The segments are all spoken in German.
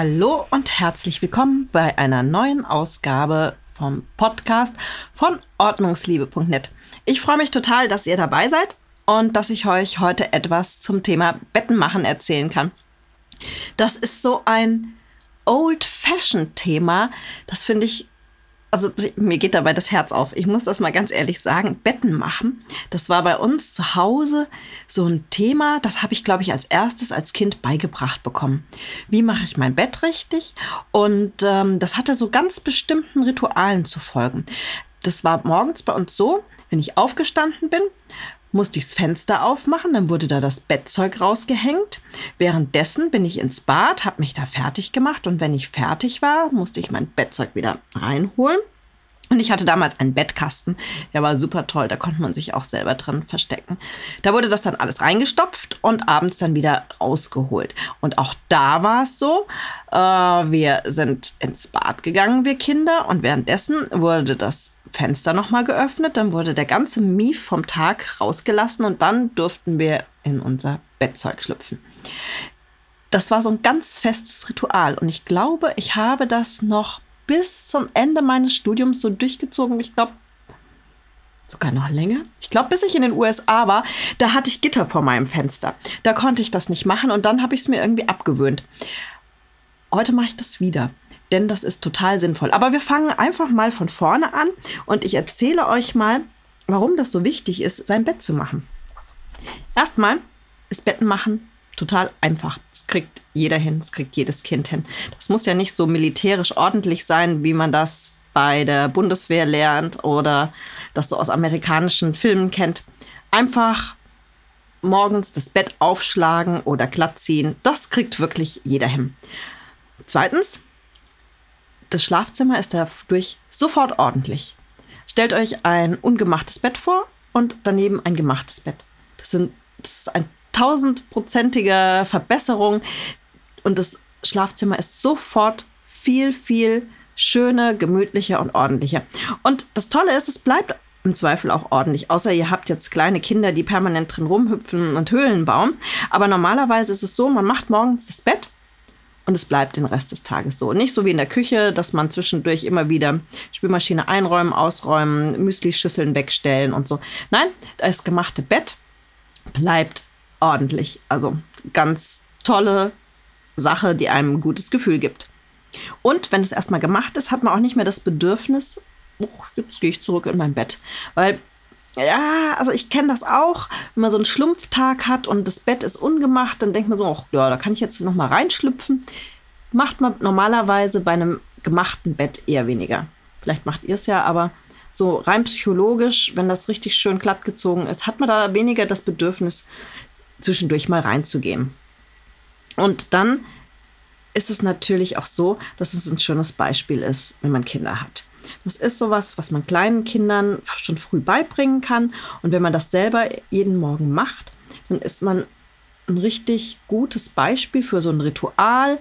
Hallo und herzlich willkommen bei einer neuen Ausgabe vom Podcast von ordnungsliebe.net. Ich freue mich total, dass ihr dabei seid und dass ich euch heute etwas zum Thema Bettenmachen erzählen kann. Das ist so ein Old-Fashioned-Thema. Das finde ich also mir geht dabei das Herz auf. Ich muss das mal ganz ehrlich sagen. Betten machen, das war bei uns zu Hause so ein Thema. Das habe ich, glaube ich, als erstes als Kind beigebracht bekommen. Wie mache ich mein Bett richtig? Und ähm, das hatte so ganz bestimmten Ritualen zu folgen. Das war morgens bei uns so, wenn ich aufgestanden bin, musste ich das Fenster aufmachen, dann wurde da das Bettzeug rausgehängt. Währenddessen bin ich ins Bad, habe mich da fertig gemacht und wenn ich fertig war, musste ich mein Bettzeug wieder reinholen. Und ich hatte damals einen Bettkasten, der war super toll, da konnte man sich auch selber drin verstecken. Da wurde das dann alles reingestopft und abends dann wieder rausgeholt. Und auch da war es so, äh, wir sind ins Bad gegangen, wir Kinder, und währenddessen wurde das Fenster nochmal geöffnet, dann wurde der ganze Mief vom Tag rausgelassen und dann durften wir in unser Bettzeug schlüpfen. Das war so ein ganz festes Ritual und ich glaube, ich habe das noch bis zum Ende meines Studiums so durchgezogen. Ich glaube, sogar noch länger. Ich glaube, bis ich in den USA war, da hatte ich Gitter vor meinem Fenster. Da konnte ich das nicht machen und dann habe ich es mir irgendwie abgewöhnt. Heute mache ich das wieder denn das ist total sinnvoll. Aber wir fangen einfach mal von vorne an und ich erzähle euch mal, warum das so wichtig ist, sein Bett zu machen. Erstmal ist Betten machen total einfach. Das kriegt jeder hin, das kriegt jedes Kind hin. Das muss ja nicht so militärisch ordentlich sein, wie man das bei der Bundeswehr lernt oder das so aus amerikanischen Filmen kennt. Einfach morgens das Bett aufschlagen oder glatt ziehen, das kriegt wirklich jeder hin. Zweitens, das Schlafzimmer ist dadurch sofort ordentlich. Stellt euch ein ungemachtes Bett vor und daneben ein gemachtes Bett. Das, sind, das ist eine tausendprozentige Verbesserung und das Schlafzimmer ist sofort viel, viel schöner, gemütlicher und ordentlicher. Und das Tolle ist, es bleibt im Zweifel auch ordentlich. Außer ihr habt jetzt kleine Kinder, die permanent drin rumhüpfen und Höhlen bauen. Aber normalerweise ist es so, man macht morgens das Bett und es bleibt den Rest des Tages so. Nicht so wie in der Küche, dass man zwischendurch immer wieder Spülmaschine einräumen, ausräumen, Müslischüsseln wegstellen und so. Nein, das gemachte Bett bleibt ordentlich. Also ganz tolle Sache, die einem ein gutes Gefühl gibt. Und wenn es erstmal gemacht ist, hat man auch nicht mehr das Bedürfnis, oh, jetzt gehe ich zurück in mein Bett. Weil ja, also ich kenne das auch, wenn man so einen Schlumpftag hat und das Bett ist ungemacht, dann denkt man so, ach ja, da kann ich jetzt noch mal reinschlüpfen. Macht man normalerweise bei einem gemachten Bett eher weniger. Vielleicht macht ihr es ja, aber so rein psychologisch, wenn das richtig schön glatt gezogen ist, hat man da weniger das Bedürfnis, zwischendurch mal reinzugehen. Und dann ist es natürlich auch so, dass es ein schönes Beispiel ist, wenn man Kinder hat. Das ist sowas, was man kleinen Kindern schon früh beibringen kann. Und wenn man das selber jeden Morgen macht, dann ist man ein richtig gutes Beispiel für so ein Ritual.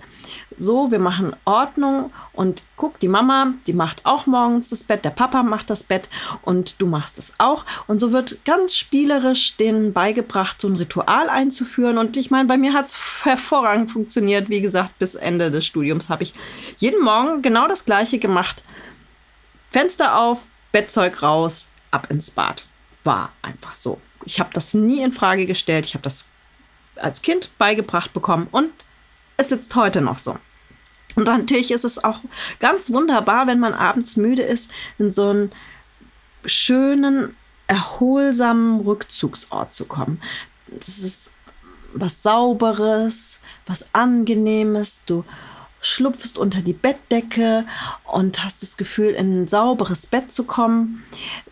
So, wir machen Ordnung und guck, die Mama, die macht auch morgens das Bett, der Papa macht das Bett und du machst es auch. Und so wird ganz spielerisch denen beigebracht, so ein Ritual einzuführen. Und ich meine, bei mir hat es hervorragend funktioniert. Wie gesagt, bis Ende des Studiums habe ich jeden Morgen genau das Gleiche gemacht. Fenster auf, Bettzeug raus, ab ins Bad. War einfach so. Ich habe das nie in Frage gestellt. Ich habe das als Kind beigebracht bekommen und es sitzt heute noch so. Und natürlich ist es auch ganz wunderbar, wenn man abends müde ist, in so einen schönen, erholsamen Rückzugsort zu kommen. Das ist was Sauberes, was Angenehmes. Du schlupfst unter die Bettdecke und hast das Gefühl, in ein sauberes Bett zu kommen.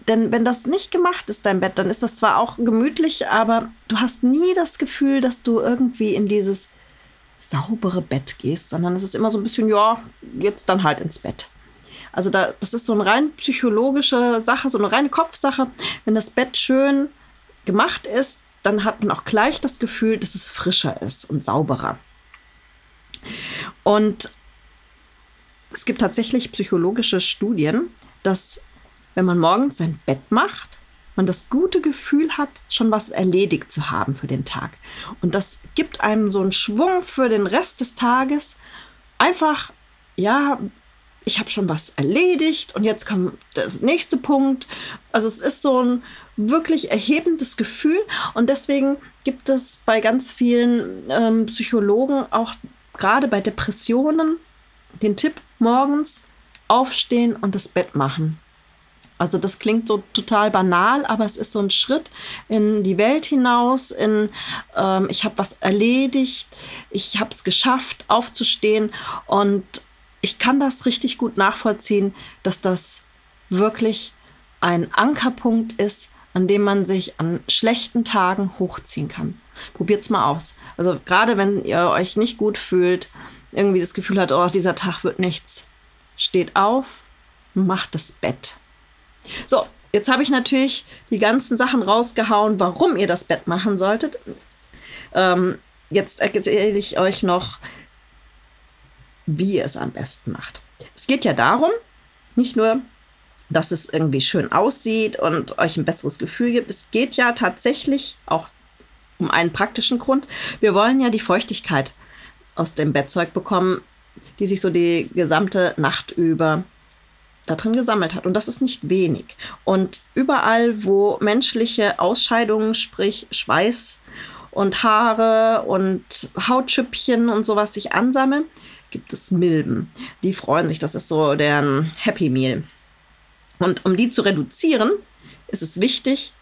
Denn wenn das nicht gemacht ist, dein Bett, dann ist das zwar auch gemütlich, aber du hast nie das Gefühl, dass du irgendwie in dieses saubere Bett gehst, sondern es ist immer so ein bisschen, ja, jetzt dann halt ins Bett. Also da, das ist so eine rein psychologische Sache, so eine reine Kopfsache. Wenn das Bett schön gemacht ist, dann hat man auch gleich das Gefühl, dass es frischer ist und sauberer. Und es gibt tatsächlich psychologische Studien, dass wenn man morgens sein Bett macht, man das gute Gefühl hat, schon was erledigt zu haben für den Tag. Und das gibt einem so einen Schwung für den Rest des Tages, einfach, ja, ich habe schon was erledigt und jetzt kommt der nächste Punkt. Also es ist so ein wirklich erhebendes Gefühl und deswegen gibt es bei ganz vielen ähm, Psychologen auch gerade bei Depressionen den Tipp morgens aufstehen und das Bett machen. Also das klingt so total banal, aber es ist so ein Schritt in die Welt hinaus, in ähm, ich habe was erledigt, ich habe es geschafft, aufzustehen und ich kann das richtig gut nachvollziehen, dass das wirklich ein Ankerpunkt ist, an dem man sich an schlechten Tagen hochziehen kann. Probiert's mal aus. Also gerade wenn ihr euch nicht gut fühlt, irgendwie das Gefühl hat, oh, dieser Tag wird nichts, steht auf, macht das Bett. So, jetzt habe ich natürlich die ganzen Sachen rausgehauen, warum ihr das Bett machen solltet. Ähm, jetzt erzähle ich euch noch, wie ihr es am besten macht. Es geht ja darum, nicht nur, dass es irgendwie schön aussieht und euch ein besseres Gefühl gibt. Es geht ja tatsächlich auch um einen praktischen Grund. Wir wollen ja die Feuchtigkeit aus dem Bettzeug bekommen, die sich so die gesamte Nacht über da drin gesammelt hat. Und das ist nicht wenig. Und überall, wo menschliche Ausscheidungen, sprich Schweiß und Haare und Hautschüppchen und sowas sich ansammeln, gibt es Milben. Die freuen sich, das ist so deren Happy Meal. Und um die zu reduzieren, ist es wichtig,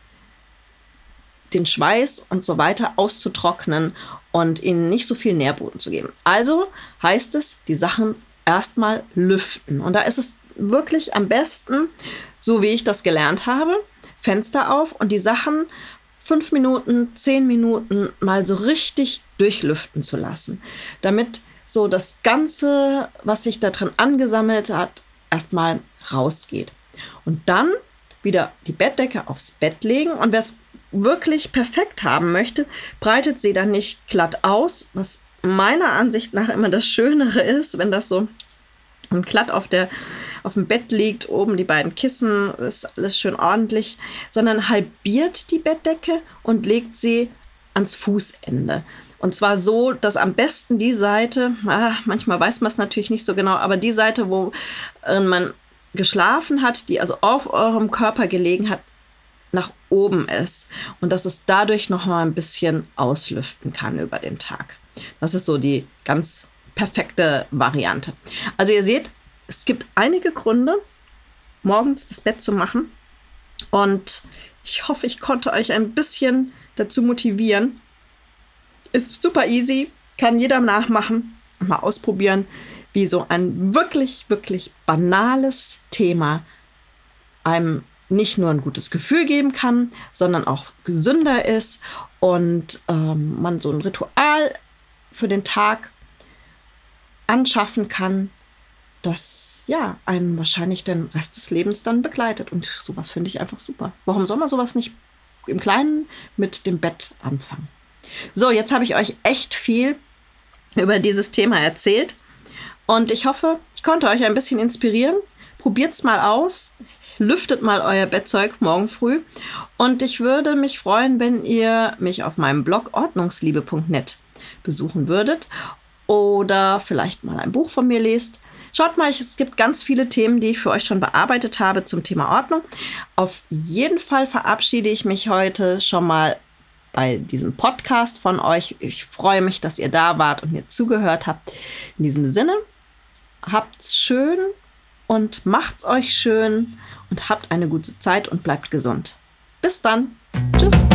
den Schweiß und so weiter auszutrocknen und ihnen nicht so viel Nährboden zu geben. Also heißt es, die Sachen erstmal lüften. Und da ist es wirklich am besten, so wie ich das gelernt habe, Fenster auf und die Sachen fünf Minuten, zehn Minuten mal so richtig durchlüften zu lassen, damit so das Ganze, was sich da drin angesammelt hat, erstmal rausgeht. Und dann wieder die Bettdecke aufs Bett legen und wer es wirklich perfekt haben möchte, breitet sie dann nicht glatt aus, was meiner Ansicht nach immer das Schönere ist, wenn das so glatt auf, der, auf dem Bett liegt, oben die beiden Kissen, ist alles schön ordentlich, sondern halbiert die Bettdecke und legt sie ans Fußende. Und zwar so, dass am besten die Seite, ah, manchmal weiß man es natürlich nicht so genau, aber die Seite, wo man geschlafen hat, die also auf eurem Körper gelegen hat, oben ist und dass es dadurch noch mal ein bisschen auslüften kann über den Tag. Das ist so die ganz perfekte Variante. Also ihr seht, es gibt einige Gründe, morgens das Bett zu machen. Und ich hoffe, ich konnte euch ein bisschen dazu motivieren. Ist super easy, kann jeder nachmachen mal ausprobieren, wie so ein wirklich, wirklich banales Thema einem nicht nur ein gutes Gefühl geben kann, sondern auch gesünder ist und ähm, man so ein Ritual für den Tag anschaffen kann, das ja einen wahrscheinlich den Rest des Lebens dann begleitet. Und sowas finde ich einfach super. Warum soll man sowas nicht im Kleinen mit dem Bett anfangen? So, jetzt habe ich euch echt viel über dieses Thema erzählt. Und ich hoffe, ich konnte euch ein bisschen inspirieren. Probiert es mal aus. Lüftet mal euer Bettzeug morgen früh. Und ich würde mich freuen, wenn ihr mich auf meinem Blog ordnungsliebe.net besuchen würdet oder vielleicht mal ein Buch von mir lest. Schaut mal, es gibt ganz viele Themen, die ich für euch schon bearbeitet habe zum Thema Ordnung. Auf jeden Fall verabschiede ich mich heute schon mal bei diesem Podcast von euch. Ich freue mich, dass ihr da wart und mir zugehört habt. In diesem Sinne, habt's schön und macht's euch schön und habt eine gute Zeit und bleibt gesund. Bis dann. Tschüss.